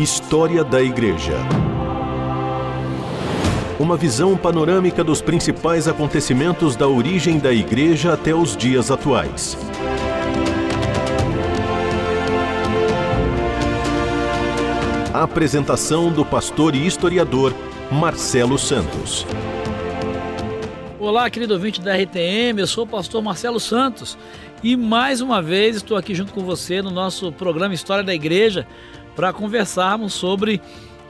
História da Igreja. Uma visão panorâmica dos principais acontecimentos da origem da Igreja até os dias atuais. A apresentação do pastor e historiador Marcelo Santos. Olá, querido ouvinte da RTM, eu sou o pastor Marcelo Santos e mais uma vez estou aqui junto com você no nosso programa História da Igreja para conversarmos sobre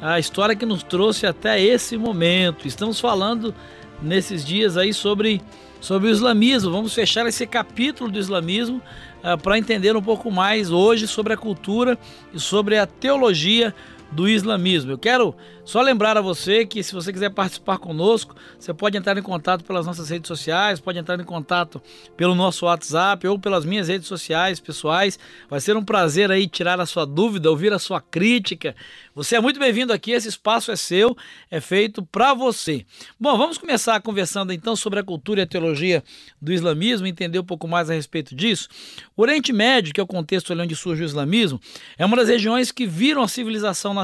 a história que nos trouxe até esse momento. Estamos falando nesses dias aí sobre, sobre o islamismo. Vamos fechar esse capítulo do islamismo uh, para entender um pouco mais hoje sobre a cultura e sobre a teologia do islamismo. Eu quero só lembrar a você que se você quiser participar conosco, você pode entrar em contato pelas nossas redes sociais, pode entrar em contato pelo nosso WhatsApp ou pelas minhas redes sociais pessoais. Vai ser um prazer aí tirar a sua dúvida, ouvir a sua crítica. Você é muito bem-vindo aqui, esse espaço é seu, é feito para você. Bom, vamos começar conversando então sobre a cultura e a teologia do islamismo, entender um pouco mais a respeito disso. O Oriente Médio, que é o contexto onde surge o islamismo, é uma das regiões que viram a civilização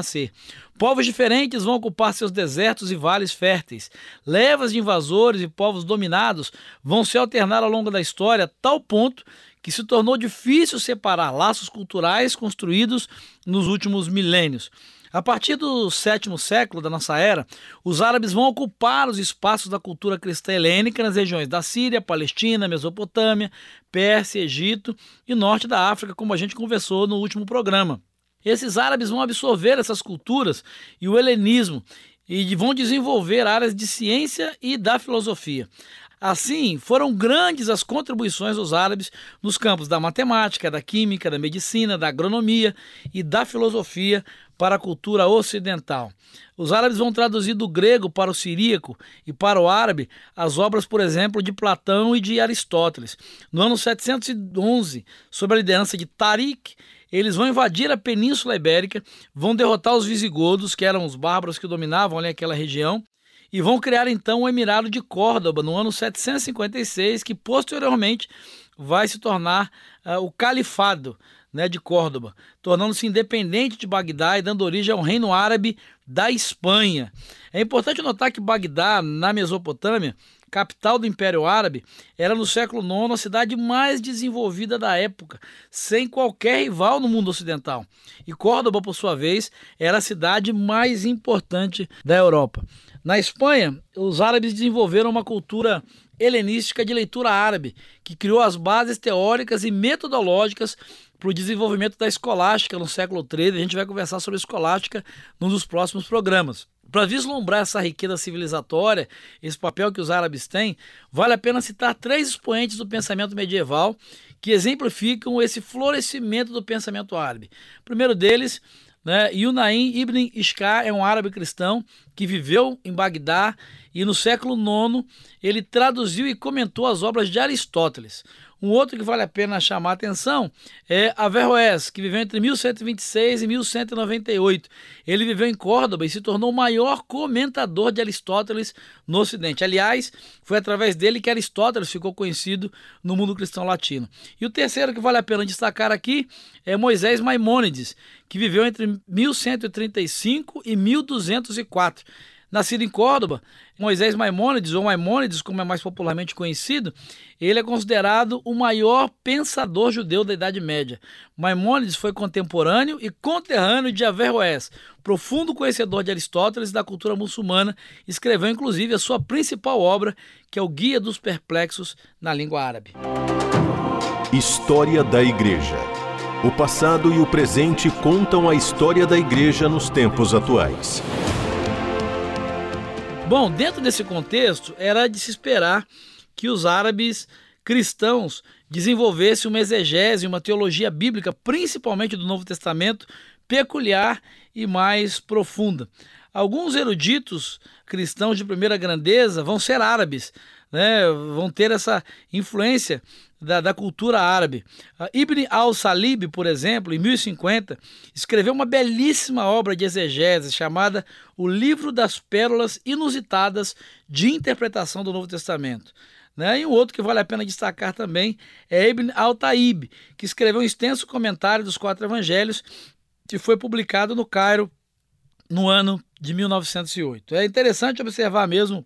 Povos diferentes vão ocupar seus desertos e vales férteis. Levas de invasores e povos dominados vão se alternar ao longo da história, a tal ponto que se tornou difícil separar laços culturais construídos nos últimos milênios. A partir do sétimo século da nossa era, os árabes vão ocupar os espaços da cultura cristã helênica nas regiões da Síria, Palestina, Mesopotâmia, Pérsia, Egito e norte da África, como a gente conversou no último programa. Esses árabes vão absorver essas culturas e o helenismo e vão desenvolver áreas de ciência e da filosofia. Assim, foram grandes as contribuições dos árabes nos campos da matemática, da química, da medicina, da agronomia e da filosofia para a cultura ocidental. Os árabes vão traduzir do grego para o siríaco e para o árabe as obras, por exemplo, de Platão e de Aristóteles. No ano 711, sob a liderança de Tariq, eles vão invadir a Península Ibérica, vão derrotar os visigodos, que eram os bárbaros que dominavam ali aquela região, e vão criar então o Emirado de Córdoba no ano 756, que posteriormente vai se tornar uh, o Califado né, de Córdoba, tornando-se independente de Bagdá e dando origem ao Reino Árabe da Espanha. É importante notar que Bagdá, na Mesopotâmia, capital do Império Árabe, era no século IX a cidade mais desenvolvida da época, sem qualquer rival no mundo ocidental. E Córdoba, por sua vez, era a cidade mais importante da Europa. Na Espanha, os árabes desenvolveram uma cultura helenística de leitura árabe, que criou as bases teóricas e metodológicas para o desenvolvimento da escolástica no século XIII. A gente vai conversar sobre escolástica num dos próximos programas. Para vislumbrar essa riqueza civilizatória, esse papel que os árabes têm, vale a pena citar três expoentes do pensamento medieval que exemplificam esse florescimento do pensamento árabe. O primeiro deles, né, Yunaim ibn Ishqa é um árabe cristão que viveu em Bagdá e no século IX ele traduziu e comentou as obras de Aristóteles. Um outro que vale a pena chamar a atenção é Averroes, que viveu entre 1126 e 1198. Ele viveu em Córdoba e se tornou o maior comentador de Aristóteles no Ocidente. Aliás, foi através dele que Aristóteles ficou conhecido no mundo cristão latino. E o terceiro que vale a pena destacar aqui é Moisés Maimônides, que viveu entre 1135 e 1204. Nascido em Córdoba, Moisés Maimônides, ou Maimônides, como é mais popularmente conhecido, ele é considerado o maior pensador judeu da Idade Média. Maimônides foi contemporâneo e conterrâneo de Averroes, profundo conhecedor de Aristóteles e da cultura muçulmana, escreveu inclusive a sua principal obra, que é o Guia dos Perplexos na língua árabe. História da Igreja. O passado e o presente contam a história da Igreja nos tempos atuais. Bom, dentro desse contexto, era de se esperar que os árabes cristãos desenvolvessem uma exegese, uma teologia bíblica, principalmente do Novo Testamento, peculiar e mais profunda. Alguns eruditos cristãos de primeira grandeza vão ser árabes, né? vão ter essa influência da, da cultura árabe. Uh, Ibn al-Salib, por exemplo, em 1050, escreveu uma belíssima obra de exegese chamada O Livro das Pérolas Inusitadas de Interpretação do Novo Testamento. Né? E um outro que vale a pena destacar também é Ibn al-Taib, que escreveu um extenso comentário dos quatro evangelhos que foi publicado no Cairo no ano de 1908. É interessante observar mesmo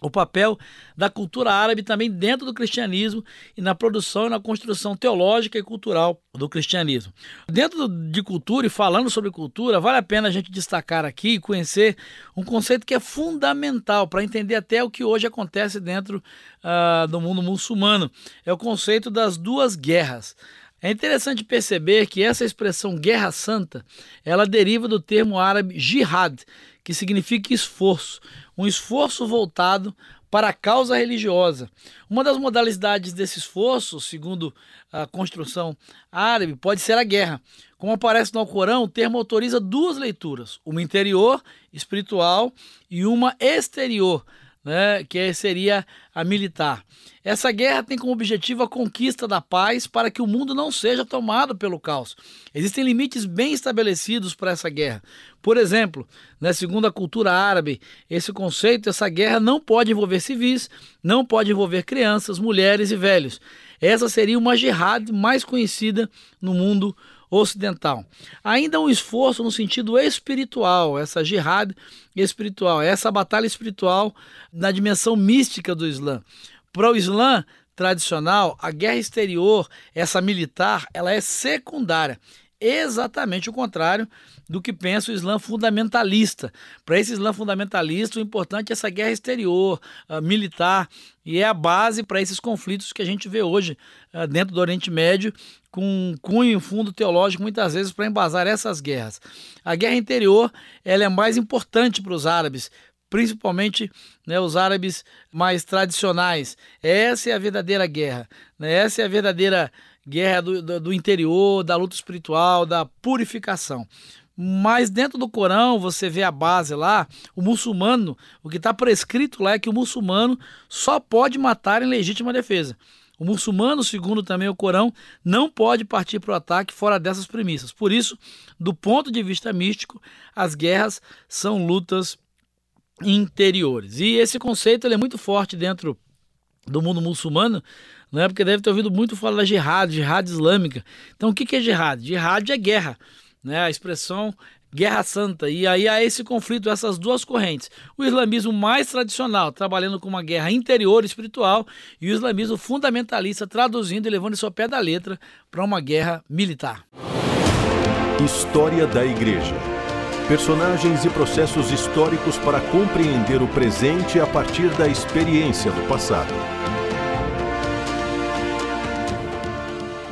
o papel da cultura árabe também dentro do cristianismo e na produção e na construção teológica e cultural do cristianismo. Dentro de cultura e falando sobre cultura, vale a pena a gente destacar aqui e conhecer um conceito que é fundamental para entender até o que hoje acontece dentro uh, do mundo muçulmano. É o conceito das duas guerras. É interessante perceber que essa expressão guerra santa, ela deriva do termo árabe jihad, que significa esforço um esforço voltado para a causa religiosa. Uma das modalidades desse esforço, segundo a construção árabe, pode ser a guerra. Como aparece no Alcorão, o termo autoriza duas leituras: uma interior, espiritual, e uma exterior, né, que seria a militar. Essa guerra tem como objetivo a conquista da paz para que o mundo não seja tomado pelo caos. Existem limites bem estabelecidos para essa guerra. Por exemplo, né, segundo a cultura árabe, esse conceito, essa guerra não pode envolver civis, não pode envolver crianças, mulheres e velhos. Essa seria uma jihad mais conhecida no mundo ocidental. Ainda um esforço no sentido espiritual, essa jihad espiritual, essa batalha espiritual na dimensão mística do Islã. Para o Islã tradicional, a guerra exterior, essa militar, ela é secundária exatamente o contrário do que pensa o Islã fundamentalista. Para esse Islã fundamentalista, o importante é essa guerra exterior, uh, militar, e é a base para esses conflitos que a gente vê hoje uh, dentro do Oriente Médio, com cunho e fundo teológico, muitas vezes, para embasar essas guerras. A guerra interior ela é mais importante para os árabes, principalmente né, os árabes mais tradicionais. Essa é a verdadeira guerra, né? essa é a verdadeira guerra do, do, do interior, da luta espiritual, da purificação. Mas dentro do Corão você vê a base lá, o muçulmano, o que está prescrito lá é que o muçulmano só pode matar em legítima defesa. O muçulmano, segundo também o Corão, não pode partir para o ataque fora dessas premissas. Por isso, do ponto de vista místico, as guerras são lutas interiores. E esse conceito é muito forte dentro do mundo muçulmano, né? porque deve ter ouvido muito falar da jihad, jihad islâmica. Então o que é jihad? Jihad é guerra, né? a expressão guerra santa. E aí há esse conflito, essas duas correntes. O islamismo mais tradicional, trabalhando com uma guerra interior espiritual, e o islamismo fundamentalista, traduzindo e levando isso ao pé da letra para uma guerra militar. História da Igreja. Personagens e processos históricos para compreender o presente a partir da experiência do passado.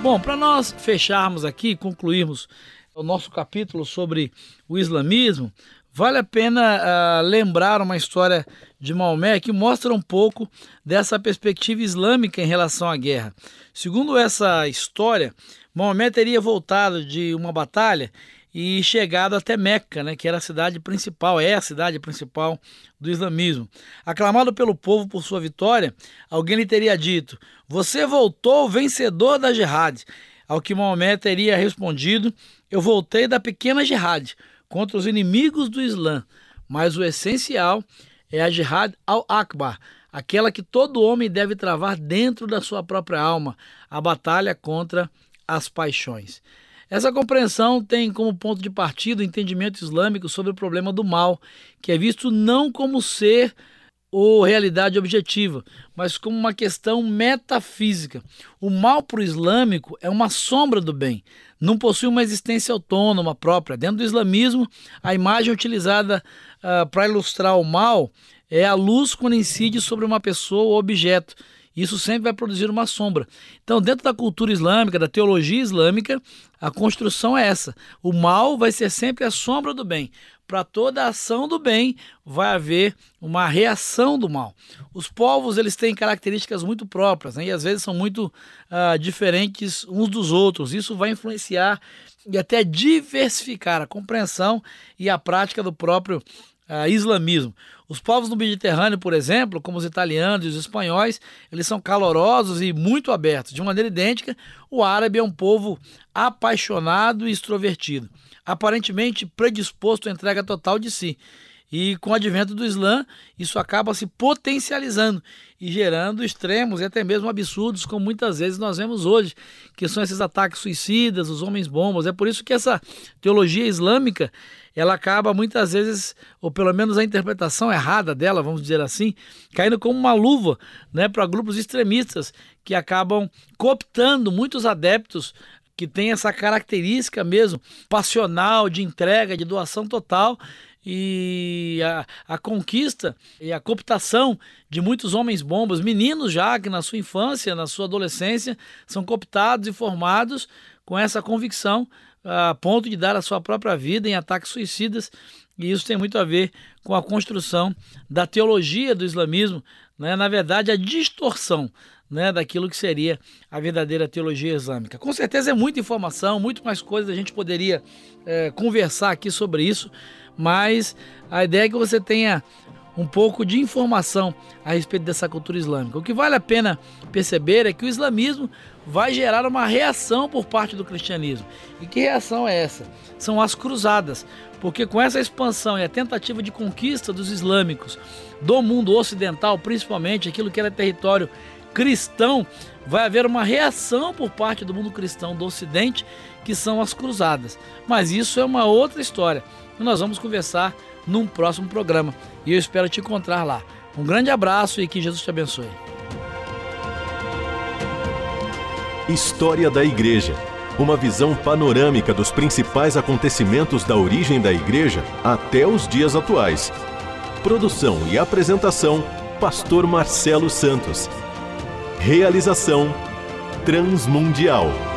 Bom, para nós fecharmos aqui, concluirmos o nosso capítulo sobre o islamismo, vale a pena uh, lembrar uma história de Maomé que mostra um pouco dessa perspectiva islâmica em relação à guerra. Segundo essa história, Maomé teria voltado de uma batalha e chegado até Meca, né, que era a cidade principal, é a cidade principal do islamismo. Aclamado pelo povo por sua vitória, alguém lhe teria dito: Você voltou vencedor da jihad. Ao que Maomé teria respondido: Eu voltei da pequena jihad contra os inimigos do Islã, mas o essencial é a jihad al-Akbar, aquela que todo homem deve travar dentro da sua própria alma, a batalha contra as paixões. Essa compreensão tem como ponto de partida o entendimento islâmico sobre o problema do mal, que é visto não como ser ou realidade objetiva, mas como uma questão metafísica. O mal para o islâmico é uma sombra do bem, não possui uma existência autônoma própria. Dentro do islamismo, a imagem utilizada uh, para ilustrar o mal é a luz quando incide sobre uma pessoa ou objeto isso sempre vai produzir uma sombra. Então, dentro da cultura islâmica, da teologia islâmica, a construção é essa. O mal vai ser sempre a sombra do bem. Para toda ação do bem, vai haver uma reação do mal. Os povos eles têm características muito próprias né? e às vezes são muito uh, diferentes uns dos outros. Isso vai influenciar e até diversificar a compreensão e a prática do próprio uh, islamismo. Os povos do Mediterrâneo, por exemplo, como os italianos e os espanhóis, eles são calorosos e muito abertos. De maneira idêntica, o árabe é um povo apaixonado e extrovertido, aparentemente predisposto à entrega total de si. E com o advento do Islã, isso acaba se potencializando e gerando extremos e até mesmo absurdos, como muitas vezes nós vemos hoje, que são esses ataques suicidas, os homens bombas. É por isso que essa teologia islâmica, ela acaba muitas vezes, ou pelo menos a interpretação errada dela, vamos dizer assim, caindo como uma luva, né, para grupos extremistas que acabam cooptando muitos adeptos que têm essa característica mesmo passional, de entrega, de doação total e a, a, conquista e a cooptação de muitos homens bombas, meninos já que na sua infância, na sua adolescência, são cooptados e formados com essa convicção a ponto de dar a sua própria vida em ataques suicidas. E isso tem muito a ver com a construção da teologia do islamismo, né? na verdade, a distorção né, daquilo que seria a verdadeira teologia islâmica. Com certeza é muita informação, muito mais coisas a gente poderia é, conversar aqui sobre isso, mas a ideia é que você tenha um pouco de informação a respeito dessa cultura islâmica. O que vale a pena perceber é que o islamismo vai gerar uma reação por parte do cristianismo. E que reação é essa? São as cruzadas, porque com essa expansão e a tentativa de conquista dos islâmicos do mundo ocidental, principalmente aquilo que era território cristão, vai haver uma reação por parte do mundo cristão do Ocidente, que são as cruzadas. Mas isso é uma outra história e nós vamos conversar num próximo programa. E eu espero te encontrar lá. Um grande abraço e que Jesus te abençoe. História da Igreja. Uma visão panorâmica dos principais acontecimentos da origem da Igreja até os dias atuais. Produção e apresentação: Pastor Marcelo Santos. Realização Transmundial.